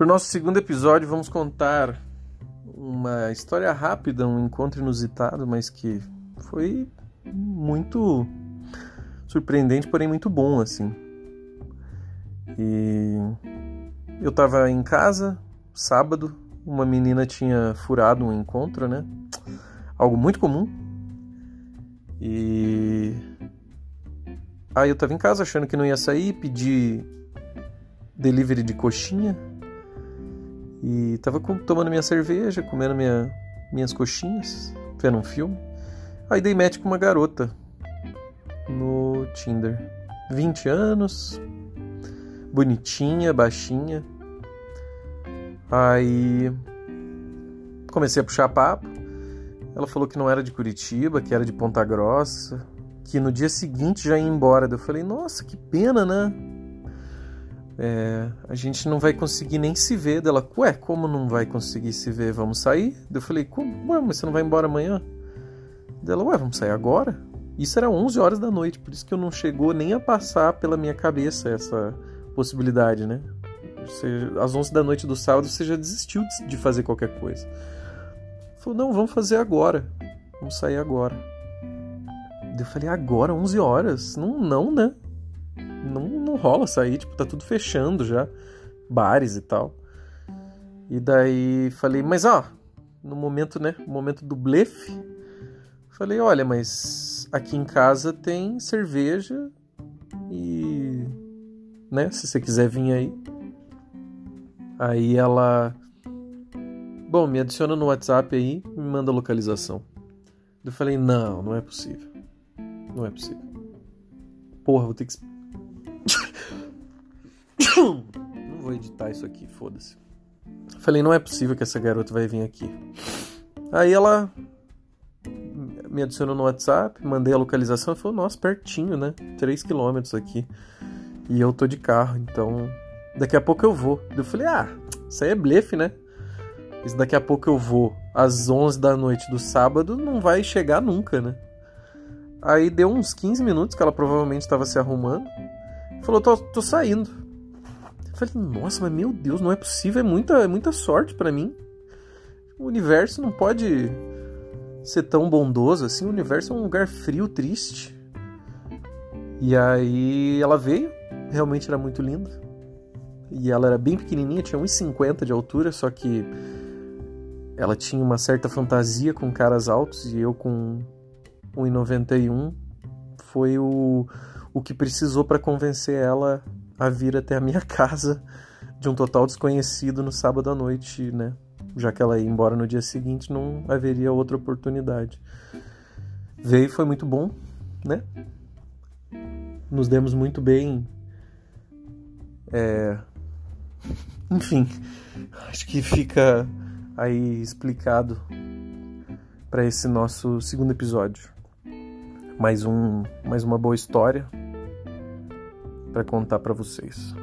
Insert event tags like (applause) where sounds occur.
Para o nosso segundo episódio, vamos contar uma história rápida, um encontro inusitado, mas que foi muito surpreendente, porém muito bom, assim. E eu estava em casa, sábado, uma menina tinha furado um encontro, né? Algo muito comum. E aí eu estava em casa achando que não ia sair, pedi delivery de coxinha e tava tomando minha cerveja, comendo minha, minhas coxinhas, vendo um filme. Aí dei match com uma garota no Tinder. 20 anos, bonitinha, baixinha. Aí comecei a puxar papo. Ela falou que não era de Curitiba, que era de Ponta Grossa, que no dia seguinte já ia embora. Eu falei, nossa, que pena, né? É, a gente não vai conseguir nem se ver. Dela, ué, como não vai conseguir se ver? Vamos sair? Eu falei, como? Ué, mas você não vai embora amanhã? Dela, ué, vamos sair agora? Isso era 11 horas da noite, por isso que eu não chegou nem a passar pela minha cabeça essa possibilidade, né? Você, às 11 da noite do sábado você já desistiu de fazer qualquer coisa. Falou, não, vamos fazer agora. Vamos sair agora. Eu falei, agora, 11 horas? Não, não, né? não, não rola sair, tipo, tá tudo fechando já, bares e tal. E daí falei, mas ó, no momento, né, no momento do blefe, falei, olha, mas aqui em casa tem cerveja e, né, se você quiser vir aí. Aí ela, bom, me adiciona no WhatsApp aí, me manda a localização. Eu falei, não, não é possível. Não é possível. Porra, vou ter que (coughs) não vou editar isso aqui, foda-se. Falei, não é possível que essa garota vai vir aqui. Aí ela me adicionou no WhatsApp, mandei a localização e falou, nossa, pertinho, né? 3 quilômetros aqui. E eu tô de carro, então daqui a pouco eu vou. Eu falei, ah, isso aí é blefe, né? Isso daqui a pouco eu vou às 11 da noite do sábado não vai chegar nunca, né? Aí deu uns 15 minutos que ela provavelmente estava se arrumando. Falou, tô, tô saindo. Falei, nossa, mas meu Deus, não é possível, é muita, é muita sorte para mim. O universo não pode ser tão bondoso assim, o universo é um lugar frio, triste. E aí ela veio, realmente era muito linda. E ela era bem pequenininha, tinha 1,50 de altura, só que ela tinha uma certa fantasia com caras altos e eu com 1,91 foi o, o que precisou para convencer ela a vir até a minha (laughs) casa de um total desconhecido no sábado à noite, né? Já que ela ia embora no dia seguinte, não haveria outra oportunidade. Veio foi muito bom, né? Nos demos muito bem. É... (laughs) Enfim, acho que fica aí explicado para esse nosso segundo episódio mais um mais uma boa história para contar para vocês.